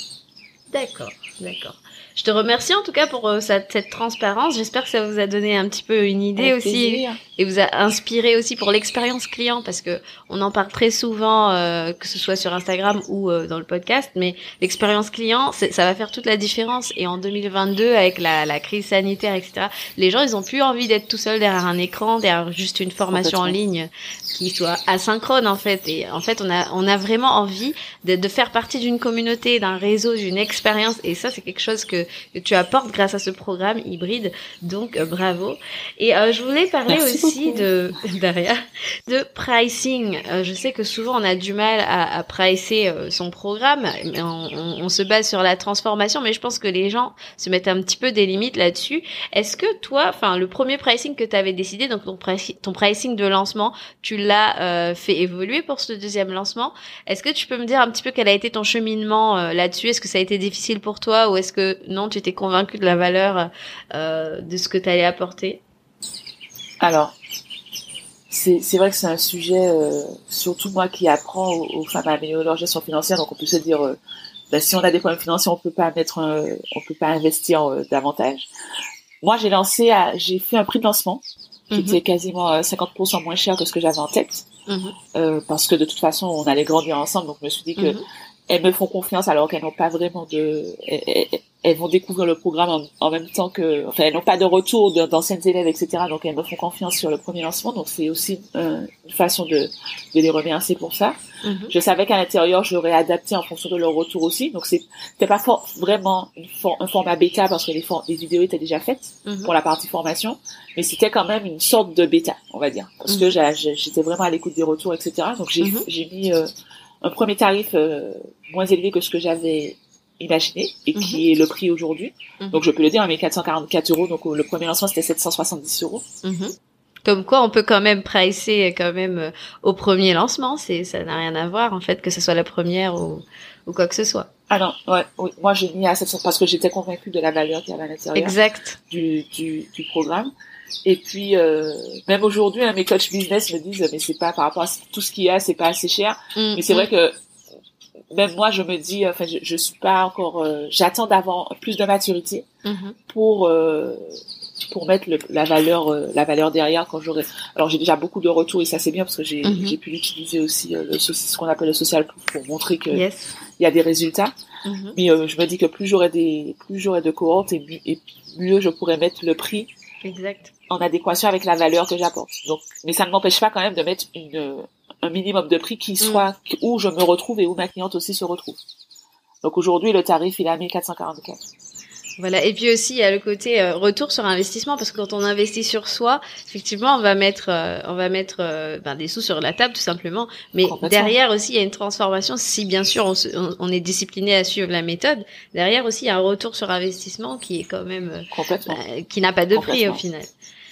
D'accord, d'accord. Je te remercie en tout cas pour cette, cette, transparence. J'espère que ça vous a donné un petit peu une idée aussi et vous a inspiré aussi pour l'expérience client parce que on en parle très souvent, que ce soit sur Instagram ou dans le podcast, mais l'expérience client, ça va faire toute la différence. Et en 2022, avec la, la crise sanitaire, etc., les gens, ils ont plus envie d'être tout seuls derrière un écran, derrière juste une formation en ligne qui soit asynchrone en fait. Et en fait, on a on a vraiment envie de, de faire partie d'une communauté, d'un réseau, d'une expérience. Et ça, c'est quelque chose que, que, tu apportes grâce à ce programme hybride. Donc euh, bravo. Et euh, je voulais parler aussi de derrière de pricing. Euh, je sais que souvent on a du mal à, à pricer son programme. On, on, on, se base sur la transformation, mais je pense que les gens se mettent un petit peu des limites là-dessus. Est-ce que toi, enfin le premier pricing que tu avais décidé, donc ton, ton pricing de lancement, tu l'as euh, fait évoluer pour ce deuxième lancement? Est-ce que tu peux me dire un petit peu quel a été ton cheminement euh, là-dessus? Est-ce que ça a été difficile pour toi ou est-ce que non, tu étais convaincu de la valeur euh, de ce que tu allais apporter Alors, c'est vrai que c'est un sujet, surtout moi qui apprends aux, femmes à améliorer leur gestion financière, donc on peut se dire, bah, si on a des problèmes financiers, on peut pas mettre, on peut pas investir davantage. Moi, j'ai lancé, j'ai fait un prix de lancement qui était mhm. quasiment 50% euh, moins cher que ce que j'avais en tête. Mhm. euh, parce que de toute façon, on allait grandir ensemble. Donc, je me suis dit que mhm. Elles me font confiance alors qu'elles n'ont pas vraiment de... Elles, vont découvrir le programme en, même temps que... Enfin, elles n'ont pas de retour d'anciennes élèves, etc. Donc, elles me font confiance sur le premier lancement. Donc, c'est aussi euh, une façon de, de les remercier pour ça. Mhm. Je savais qu'à l'intérieur, j'aurais adapté en fonction de leur retour aussi. Donc, c'était pas vraiment une un format bêta parce que les, les vidéos étaient déjà faites mhm. pour la partie formation, mais c'était quand même une sorte de bêta, on va dire, parce que mhm. j'étais vraiment à l'écoute des retours, etc. Donc, j'ai mis euh, un premier tarif euh, moins élevé que ce que j'avais imaginé et qui est le prix aujourd'hui. Donc, je peux le dire, hein, mais 444 euros. Donc, le premier lancement, c'était 770 euros. Comme quoi, on peut quand même pricer quand même euh, au premier lancement. C'est, ça n'a rien à voir en fait que ce soit la première ou, ou quoi que ce soit. Ah non, ouais, oui. Moi, j'ai mis à 700 parce que j'étais convaincue de la valeur qu'il y avait à l'intérieur. Exact. Du, du, du programme. Et puis, euh, même aujourd'hui, hein, mes coachs business me disent, mais c'est pas par rapport à tout ce qu'il y a, c'est pas assez cher. Mm, mais c'est vrai mm. que même moi, je me dis, enfin, je, je suis pas encore, euh, j'attends d'avoir plus de maturité mm-hmm. pour euh, pour mettre le, la valeur euh, la valeur derrière quand j'aurai alors j'ai déjà beaucoup de retours et ça c'est bien parce que j'ai mhm. j'ai pu l'utiliser aussi euh, le ce qu'on appelle le social proof pour montrer que il y a des résultats mhm. mais euh, je me dis que plus j'aurai des plus j'aurai de cohortes et, et mieux je pourrais mettre le prix exact. en adéquation avec la valeur que j'apporte. Donc mais ça ne m'empêche pas quand même de mettre une un minimum de prix qui mhm. soit où je me retrouve et où ma cliente aussi se retrouve. Donc aujourd'hui le tarif il est à 1444 voilà. Et puis aussi, il y a le côté euh, retour sur investissement parce que quand on investit sur soi, effectivement, on va mettre, euh, on va mettre euh, ben, des sous sur la table tout simplement. Mais derrière aussi, il y a une transformation. Si bien sûr on, on, est discipliné à suivre la méthode, derrière aussi, il y a un retour sur investissement qui est quand même ben, qui n'a pas de prix au final.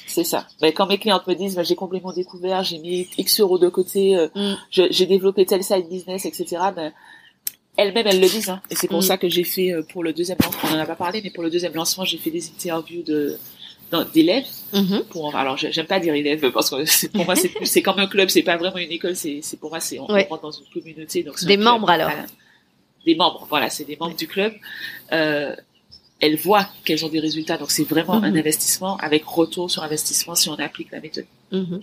C'est ça. Ben, quand mes clientes me disent, ben, j'ai complètement découvert, j'ai mis X euros de côté, mm. j'ai développé tel side business, etc. Ben, elles-mêmes elles le disent hein. et c'est pour mm. ça que j'ai fait euh, pour le deuxième lancement on en a pas parlé mais pour le deuxième lancement j'ai fait des interviews de d'élèves mm-hmm. pour alors j'aime pas dire élèves parce que pour moi c'est c'est comme un club c'est pas vraiment une école c'est c'est pour moi c'est on rentre dans une communauté donc des membres alors des membres voilà c'est des membres du club euh, elles voient qu'elles ont des résultats donc c'est vraiment un mm-hmm. investissement avec retour sur investissement si on applique la méthode mm-hmm.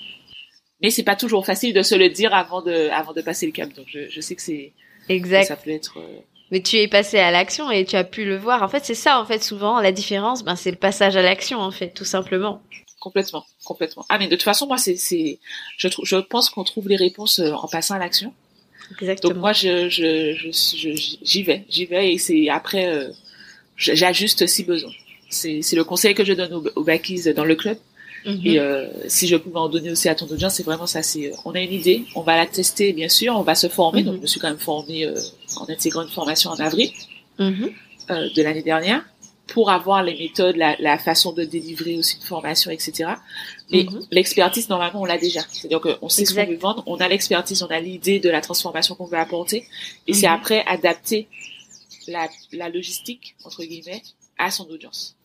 mais c'est pas toujours facile de se le dire avant de avant de passer le cap donc je, je sais que c'est Exact. Ça peut être. Euh, Mais tu es passé à l'action et tu as pu le voir. En fait, c'est ça, en fait, souvent, la différence, ben, c'est le passage à l'action, en fait, tout simplement. Complètement, complètement. Ah, mais de toute façon, moi, c'est, c'est, je trouve, je pense qu'on trouve les réponses euh, en passant à l'action. Exactement. Donc moi, je, je, je, j'y vais, j'y vais et c'est après, euh, j'ajuste si besoin. C'est, c'est le conseil que je donne aux, aux dans le club. Mhm. Et euh, si je pouvais en donner aussi à ton audience, c'est vraiment ça. C'est, on a une idée, on va la tester, bien sûr, on va se former. Donc, mhm. je me suis quand même formée euh, en intégrant une formation en avril mhm. euh, de l'année dernière pour avoir les méthodes, la, la, façon de délivrer aussi une formation, etc. Mais l'expertise, normalement, on l'a déjà. C'est-à-dire qu'on sait ce qu'on veut vendre, on a l'expertise, on a l'idée de la transformation qu'on veut apporter, et c'est après adapter la, la logistique, entre guillemets, à son audience.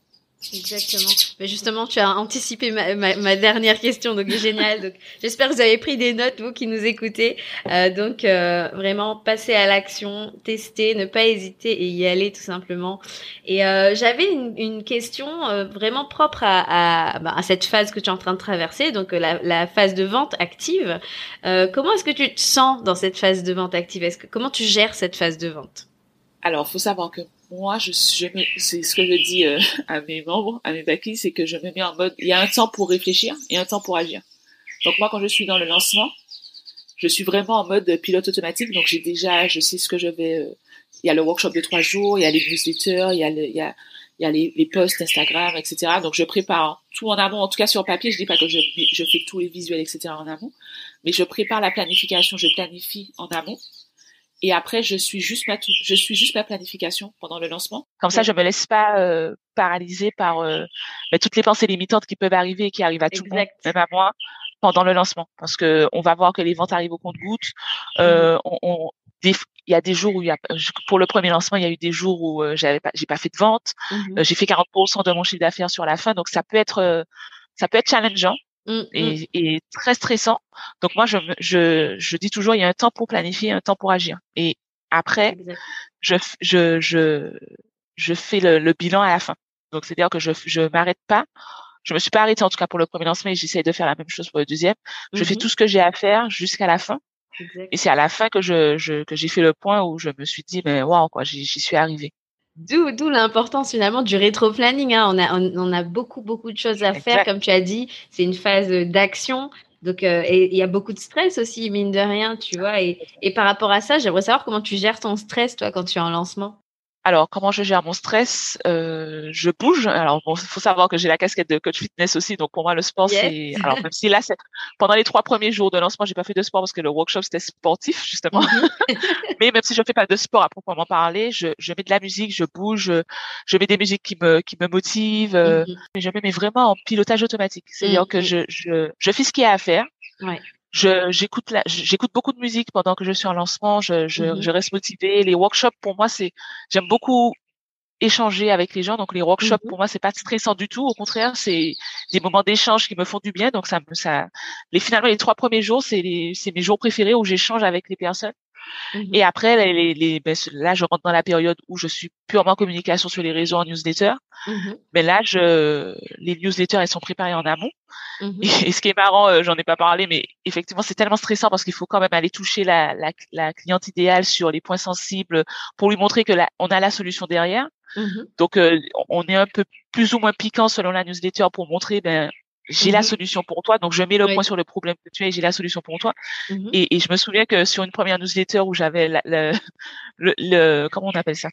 Exactement. Mais justement, tu as anticipé ma, ma, dernière question, donc génial. Donc, j'espère que vous avez pris des notes, vous qui nous écoutez. Euh, donc, euh, vraiment, passer à l'action, tester, ne pas hésiter et y aller tout simplement. Et euh, j'avais une, une, question euh, vraiment propre à, à, bah, à, cette phase que tu es en train de traverser, donc euh, la, la phase de vente active. comment est-ce que tu te sens dans cette phase de vente active? Est-ce que comment tu gères cette phase de vente? Alors, faut savoir que moi, je, je c'est ce que je dis euh, à mes membres, à mes baquis, c'est que je me mets en mode, il y a un temps pour réfléchir et un temps pour agir. Donc moi, quand je suis dans le lancement, je suis vraiment en mode pilote automatique. Donc j'ai déjà, je sais ce que je vais. Euh, il y a le workshop de trois jours, il y a les newsletters, il y a il y a, y a les, les posts Instagram, etc. Donc je prépare tout en amont. En tout cas sur papier, je dis pas que je, je fais tous les visuels, etc. en amont, mais je prépare la planification, je planifie en amont et après je suis juste ma je suis juste ma planification pendant le lancement. Comme ça, je me laisse pas euh, paralyser par euh, bah, toutes les pensées limitantes qui peuvent arriver et qui arrivent à tout le monde, même à moi, pendant le lancement, parce que on va voir que les ventes arrivent au compte-gouttes. Euh, mmh. on, il y a des jours où il y a, pour le premier lancement, il y a eu des jours où euh, j'avais pas, j'ai pas fait de vente. Mmh j'ai fait 40% de mon chiffre d'affaires sur la fin, donc ça peut être, ça peut être challengeant. Mmh, et, et, très stressant. Donc moi, je, je, je dis toujours, il y a un temps pour planifier, un temps pour agir. Et après, je, je, je, je fais le, le, bilan à la fin. Donc c'est-à-dire que je je m'arrête pas. Je me suis pas arrêtée en tout cas pour le premier lancement et j'essaie de faire la même chose pour le deuxième. Je fais mmh tout ce que j'ai à faire jusqu'à la fin. Et c'est à la fin que je, je que j'ai fait le point où je me suis dit mais waouh quoi, j'y suis arrivée. D'où, l'importance finalement du rétro-planning. Hein. On, a, on, a beaucoup, beaucoup de choses à faire. Comme tu as dit, c'est une phase d'action. Donc, euh, et il y a beaucoup de stress aussi, mine de rien, tu vois. Et, et par rapport à ça, j'aimerais savoir comment tu gères ton stress, toi, quand tu es en lancement. Alors, comment je gère mon stress euh, Je bouge. Alors, bon, faut savoir que j'ai la casquette de coach fitness aussi, donc pour moi le sport c'est. Alors même si là, c'est pendant les trois premiers jours de lancement, j'ai pas fait de sport parce que le workshop c'était sportif justement. Mhm. Mais même si je fais pas de sport à proprement parler, je, je mets de la musique, je bouge, je mets des musiques qui me qui me motivent. Euh, mhm. Je me mets vraiment en pilotage automatique. C'est-à-dire que mhm. je, je je fais ce qu'il y a à faire. Ouais j'écoute j'écoute beaucoup de musique pendant que je suis en lancement. Je je, mmh je reste motivée. Les workshops pour moi c'est j'aime beaucoup échanger avec les gens. Donc les workshops mmh pour moi c'est pas stressant du tout. Au contraire c'est des moments d'échange qui me font du bien. Donc ça me ça les finalement les trois premiers jours c'est les c'est mes jours préférés où j'échange avec les personnes Mmh et après, les, les, ben, là, je rentre dans la période où je suis purement en communication sur les réseaux en newsletter. Mmh Mais là, je, les newsletters, elles sont préparées en amont. Mmh et, ce qui est marrant, euh, j'en ai pas parlé, mais effectivement, c'est tellement stressant parce qu'il faut quand même aller toucher la, la, la, cliente idéale sur les points sensibles pour lui montrer que on a la solution derrière. Donc, euh, on est un peu plus ou moins piquant selon la newsletter pour montrer, ben, j'ai la mmh solution pour toi. Donc, je mets le point sur le problème que tu as et j'ai la solution pour toi. Mmh et, et, je me souviens que sur une première newsletter où j'avais le, le, comment on appelle ça?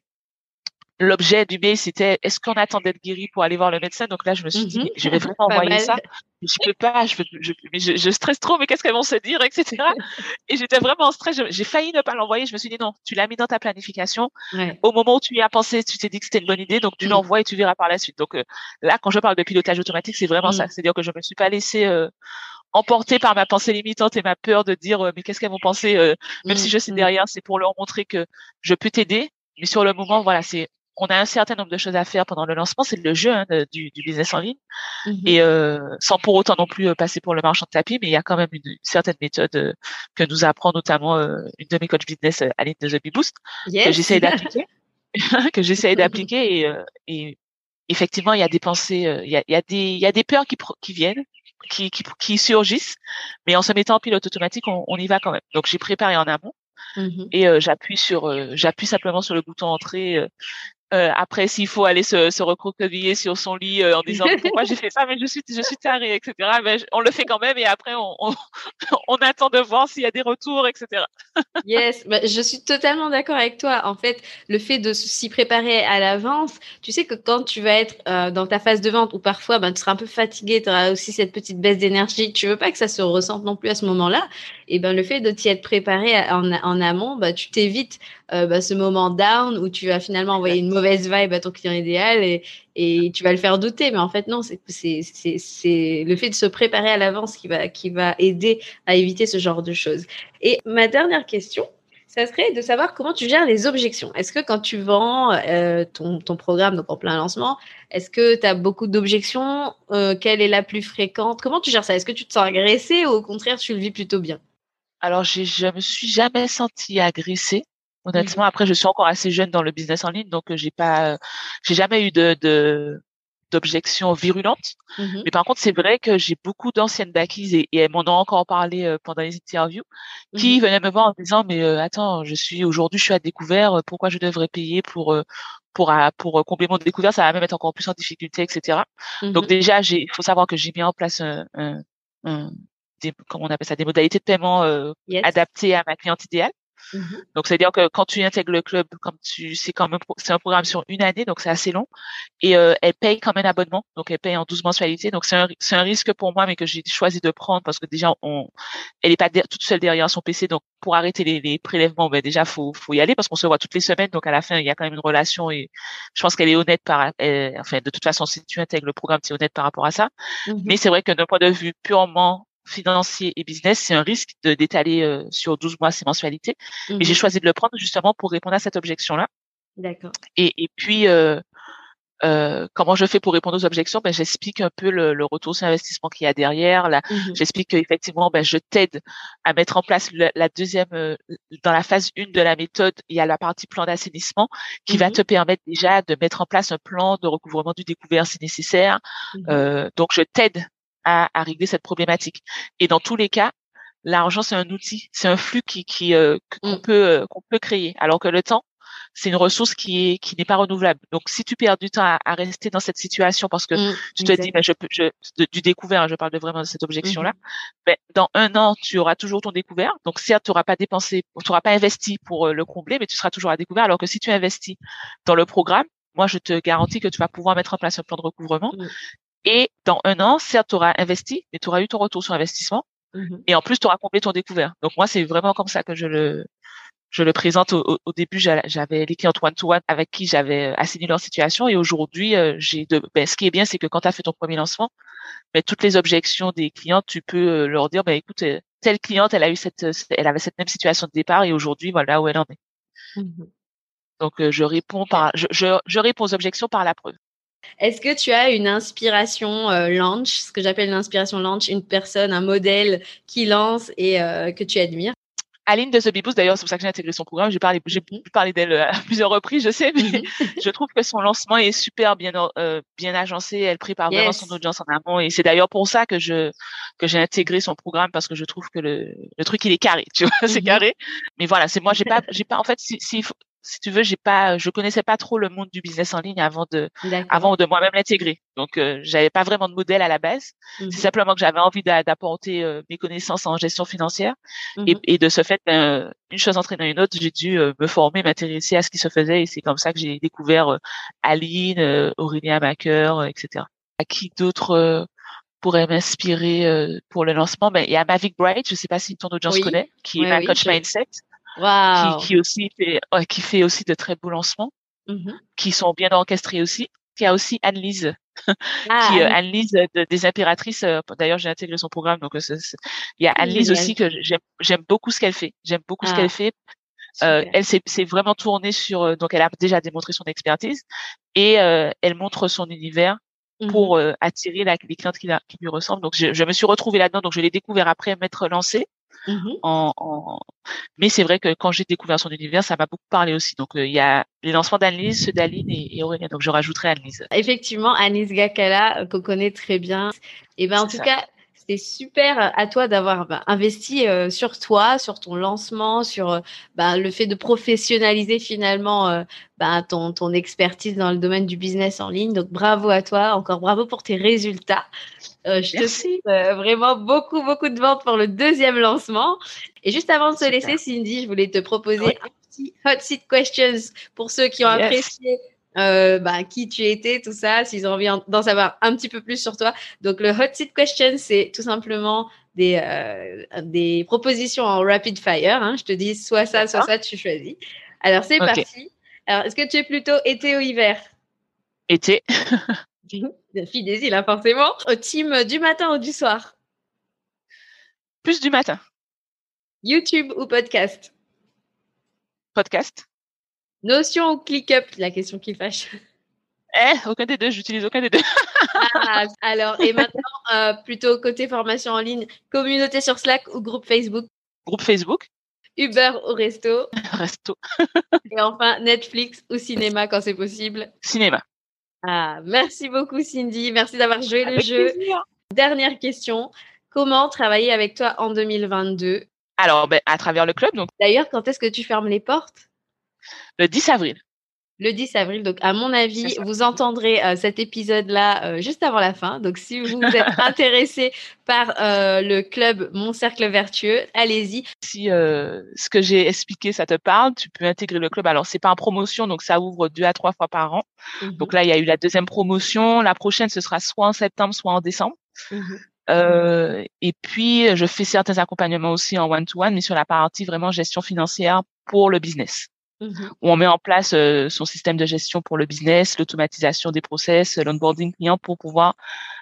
L'objet du mail, c'était est-ce qu'on attend d'être guéri pour aller voir le médecin? Donc là, je me suis dit, mm-hmm. je vais vraiment envoyer ça. Je peux pas, je, je, je, je stresse trop, mais qu'est-ce qu'elles vont se dire, etc. et j'étais vraiment en stress. J'ai failli ne pas l'envoyer. Je me suis dit non, tu l'as mis dans ta planification. Au moment où tu y as pensé, tu t'es dit que c'était une bonne idée, donc tu mm. l'envoies et tu verras par la suite. Donc euh, là, quand je parle de pilotage automatique, c'est vraiment ça. Mm. C'est-à-dire que je me suis pas laissée euh, emportée par ma pensée limitante et ma peur de dire euh, mais qu'est-ce qu'elles vont penser, même si je sais mm, derrière, c'est pour leur montrer que je peux t'aider. Mais sur le moment, voilà, c'est on a un certain nombre de choses à faire pendant le lancement, c'est le jeu hein, du, du, business en ligne, mmh et euh, sans pour autant non plus euh, passer pour le marchand de tapis, mais il y a quand même une, certaine méthode euh, que nous apprend notamment euh, une de mes coachs business, Aline de The Boost, que j'essaie d'appliquer, que j'essaie d'appliquer, et, et, effectivement, il y a des pensées, il y a, il y a des, il y a des peurs qui, qui viennent, qui, qui, qui, surgissent, mais en se mettant en pilote automatique, on, on y va quand même. Donc j'ai préparé en amont. Mmh et euh, j'appuie sur j'appuie simplement sur le bouton entrée euh, après, s'il faut aller se, se recroqueviller sur son lit euh, en disant pourquoi j'ai fait ça, mais je suis, je suis tarée, etc. Ben, on le fait quand même et après on, on, on attend de voir s'il y a des retours, etc. yes, bah, je suis totalement d'accord avec toi. En fait, le fait de s'y préparer à l'avance, tu sais que quand tu vas être euh, dans ta phase de vente ou parfois ben, tu seras un peu fatigué, tu auras aussi cette petite baisse d'énergie, tu veux pas que ça se ressente non plus à ce moment-là. Et ben le fait de t'y être préparé en, en amont, bah, tu t'évites euh, bah, ce moment down où tu vas finalement envoyer une mauvaise vibe à ton client idéal et, et tu vas le faire douter. Mais en fait, non, c'est le fait de se préparer à l'avance qui va, qui va aider à éviter ce genre de choses. Et ma dernière question, ça serait de savoir comment tu gères les objections. Est-ce que quand tu vends euh, ton, ton, programme, donc en plein lancement, est-ce que tu as beaucoup d'objections euh, Quelle est la plus fréquente? Comment tu gères ça? Est-ce que tu te sens agressé ou au contraire, tu le vis plutôt bien? Alors, je me suis jamais sentie agressée. Honnêtement, après, je suis encore assez jeune dans le business en ligne, donc j'ai pas, j'ai jamais eu de, de d'objections virulentes. Mmh Mais par contre, c'est vrai que j'ai beaucoup d'anciennes d'acquises et, elles m'en ont encore parlé euh, pendant les interviews, qui mmh venaient me voir en disant mais euh, attends, je suis aujourd'hui, je suis à découvert, pourquoi je devrais payer pour pour pour combler mon découvert, ça va même être encore plus en difficulté, etc. Mmh Donc déjà, il faut savoir que j'ai mis en place un, un, des, comment on appelle ça, des modalités de paiement adaptées à ma cliente idéale. Mmh donc, c'est-à-dire que quand tu intègres le club, comme tu, c'est quand même, c'est un programme sur une année, donc c'est assez long. Et euh, elle paye quand même un abonnement, donc elle paye en 12 mensualités. Donc c'est un, c'est un risque pour moi, mais que j'ai choisi de prendre parce que déjà, on, elle est pas toute seule derrière son PC, donc pour arrêter les, les prélèvements, ben déjà faut, faut y aller parce qu'on se voit toutes les semaines. Donc à la fin, il y a quand même une relation et je pense qu'elle est honnête par, enfin de toute façon, si tu intègres le programme, tu es honnête par rapport à ça. Mmh mais c'est vrai que d'un point de vue purement financier et business, c'est un risque de d'étaler euh, sur 12 mois ces mensualités. Mais j'ai mmh choisi de le prendre justement pour répondre à cette objection-là. D'accord. Et, et puis, euh, euh, comment je fais pour répondre aux objections? Ben, J'explique un peu le, le retour sur investissement qu'il y a derrière. Là, mmh J'explique qu'effectivement, ben, je t'aide à mettre en place la deuxième, euh, dans la phase 1 de la méthode, il y a la partie plan d'assainissement qui va mmh te permettre déjà de mettre en place un plan de recouvrement du découvert si nécessaire. Euh, donc, je t'aide à, à, régler cette problématique. Et dans tous les cas, l'argent c'est un outil, c'est un flux qui, qui euh, qu'on mm. peut euh, qu'on peut créer, alors que le temps c'est une ressource qui est qui n'est pas renouvelable. Donc si tu perds du temps à, à rester dans cette situation parce que mm, tu te dis ben, je, je du découvert, je parle de vraiment de cette objection là, mm-hmm. ben, dans un an tu auras toujours ton découvert. Donc certes tu n'auras pas dépensé, tu n'auras pas investi pour euh, le combler, mais tu seras toujours à découvert. Alors que si tu investis dans le programme, moi, je te garantis que tu vas pouvoir mettre en place un plan de recouvrement mm. Et dans un an, certes, tu auras investi, mais tu auras eu ton retour sur investissement. Mmh et en plus, tu auras complété ton découvert. Donc moi, c'est vraiment comme ça que je le je le présente. Au, au début, j'avais les clients one-to-one avec qui j'avais euh, assigné leur situation. Et aujourd'hui, euh, j'ai de. Ben, ce qui est bien, c'est que quand tu as fait ton premier lancement, ben, toutes les objections des clients, tu peux euh, leur dire, ben écoute, telle cliente, elle a eu cette, elle avait cette même situation de départ et aujourd'hui, voilà où elle en est. Mmh Donc je réponds par, je, je, je réponds aux objections par la preuve. Est-ce que tu as une inspiration euh, launch, ce que j'appelle une inspiration launch, une personne, un modèle qui lance et euh, que tu admires? Aline de The Beboost, d'ailleurs, c'est pour ça que j'ai intégré son programme. J'ai parlé, j'ai pu parler d'elle euh, à plusieurs reprises, je sais, mais mhm. je trouve que son lancement est super bien, bien agencé. Elle prépare vraiment son audience en amont, et c'est d'ailleurs pour ça que je que j'ai intégré son programme parce que je trouve que le, le truc il est carré, tu vois, c'est mhm. carré. Mais voilà, c'est moi, j'ai pas, j'ai pas, en fait, si, si si tu veux, j'ai pas, je connaissais pas trop le monde du business en ligne avant de, avant de moi-même l'intégrer. Donc, euh, j'avais pas vraiment de modèle à la base. C'est mmh simplement que j'avais envie d'apporter euh, mes connaissances en gestion financière. Mmh et, et, de ce fait, ben, une chose entraînant une autre, j'ai dû euh, me former, m'intéresser à ce qui se faisait. Et c'est comme ça que j'ai découvert euh, Aline, Aurélia Macker, etc. À qui d'autres pourrait m'inspirer pour le lancement? Ben, Il y a Mavic Bright, je sais pas si ton audience connaît, qui est un coach mindset qui, qui, aussi fait, qui fait aussi de très beaux lancements, mmh qui sont bien orchestrés aussi. Il y a aussi Annelise, ah, qui euh, Annelise des impératrices. Euh, d'ailleurs, j'ai intégré son programme, donc euh, il y a Annelise aussi que j'aime beaucoup ce qu'elle fait. J'aime beaucoup ce qu'elle ah, fait. Euh, elle s'est vraiment tournée sur, donc elle a déjà démontré son expertise et elle montre son univers mmh pour attirer la, les clientes qui, la, qui lui ressemblent. Donc je, je me suis retrouvée là-dedans, donc je l'ai découvert après m'être lancée. Mmh en, Mais c'est vrai que quand j'ai découvert son univers, ça m'a beaucoup parlé aussi. Donc euh, il y a les lancements d'Annelise, ceux d'Aline et, et Aurélien. Donc je rajouterai Annelise. Effectivement, Annelise Gakala, euh, qu'on connaît très bien. Et ben en tout cas, c'est super à toi d'avoir bah, investi euh, sur toi, sur ton lancement, sur bah, le fait de professionnaliser finalement bah, ton, ton expertise dans le domaine du business en ligne. Donc bravo à toi, encore bravo pour tes résultats. Euh, je te souhaite euh, vraiment beaucoup, beaucoup de ventes pour le deuxième lancement. Et juste avant de se laisser, Cindy, je voulais te proposer un petit hot seat questions pour ceux qui ont apprécié euh, bah, qui tu étais, tout ça, s'ils ont envie d'en savoir un petit peu plus sur toi. Donc, le hot seat question, c'est tout simplement des, euh, des propositions en rapid fire. Hein. Je te dis soit ça, soit ça, tu choisis. Alors, c'est parti. Alors, est-ce que tu es plutôt été ou hiver? Été. La fille des îles, hein, forcément. Au team du matin ou du soir? Plus du matin. YouTube ou podcast? Podcast. Notion ou ClickUp La question qui fâche. Eh, aucun des deux, j'utilise aucun des deux. ah, alors, et maintenant, euh, plutôt côté formation en ligne, communauté sur Slack ou groupe Facebook? Groupe Facebook. Uber ou resto? Resto. et enfin, Netflix ou cinéma quand c'est possible? Cinéma. Ah, merci beaucoup Cindy, merci d'avoir joué le jeu. Dernière question, comment travailler avec toi en 2022 Alors, ben, à travers le club. Donc. D'ailleurs, quand est-ce que tu fermes les portes? Le 10 avril le 10 avril. Donc, à mon avis, vous entendrez euh, cet épisode-là euh, juste avant la fin. Donc, si vous êtes intéressé par euh, le club Mon Cercle Vertueux, allez-y. Si ce que j'ai expliqué, ça te parle, tu peux intégrer le club. Alors, c'est pas en promotion, donc ça ouvre deux à trois fois par an. Mhm. Donc là, il y a eu la deuxième promotion. La prochaine, ce sera soit en septembre, soit en décembre. Mhm. et puis, je fais certains accompagnements aussi en one-to-one, mais sur la partie vraiment gestion financière pour le business. Mmh où on met en place euh, son système de gestion pour le business, l'automatisation des process, l'onboarding client pour pouvoir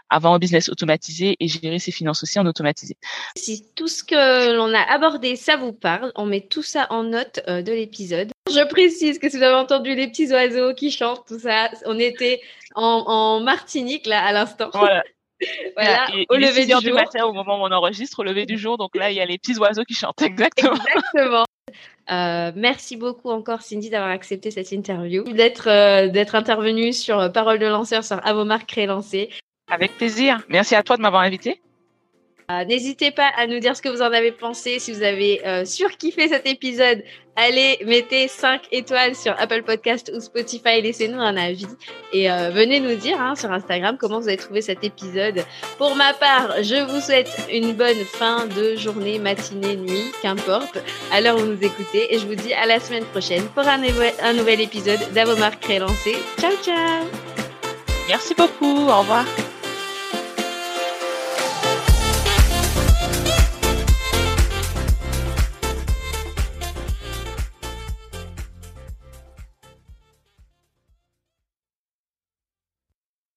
avoir un business automatisé et gérer ses finances aussi en automatisé. Si tout ce que l'on a abordé, ça vous parle, on met tout ça en note euh, de l'épisode. Je précise que si vous avez entendu les petits oiseaux qui chantent, tout ça, on était en, Martinique là à l'instant. Voilà. voilà, au lever du jour. matin au moment où on enregistre, au lever du jour. Donc là, il y a les petits oiseaux qui chantent. Exactement. Exactement. Euh, merci beaucoup encore Cindy d'avoir accepté cette interview, d'être euh, intervenue sur euh, Parole de lanceur sur Avomar Lancer. Avec plaisir. Merci à toi de m'avoir invité. Euh, n'hésitez pas à nous dire ce que vous en avez pensé. Si vous avez euh, surkiffé cet épisode, allez, mettez 5 étoiles sur Apple Podcast ou Spotify. Laissez-nous un avis et euh, venez nous dire hein, sur Instagram comment vous avez trouvé cet épisode. Pour ma part, je vous souhaite une bonne fin de journée, matinée, nuit, qu'importe, à l'heure où vous nous écoutez. Et je vous dis à la semaine prochaine pour un, un nouvel épisode d'Avomar Créé Lancé. Ciao, ciao Merci beaucoup. Au revoir.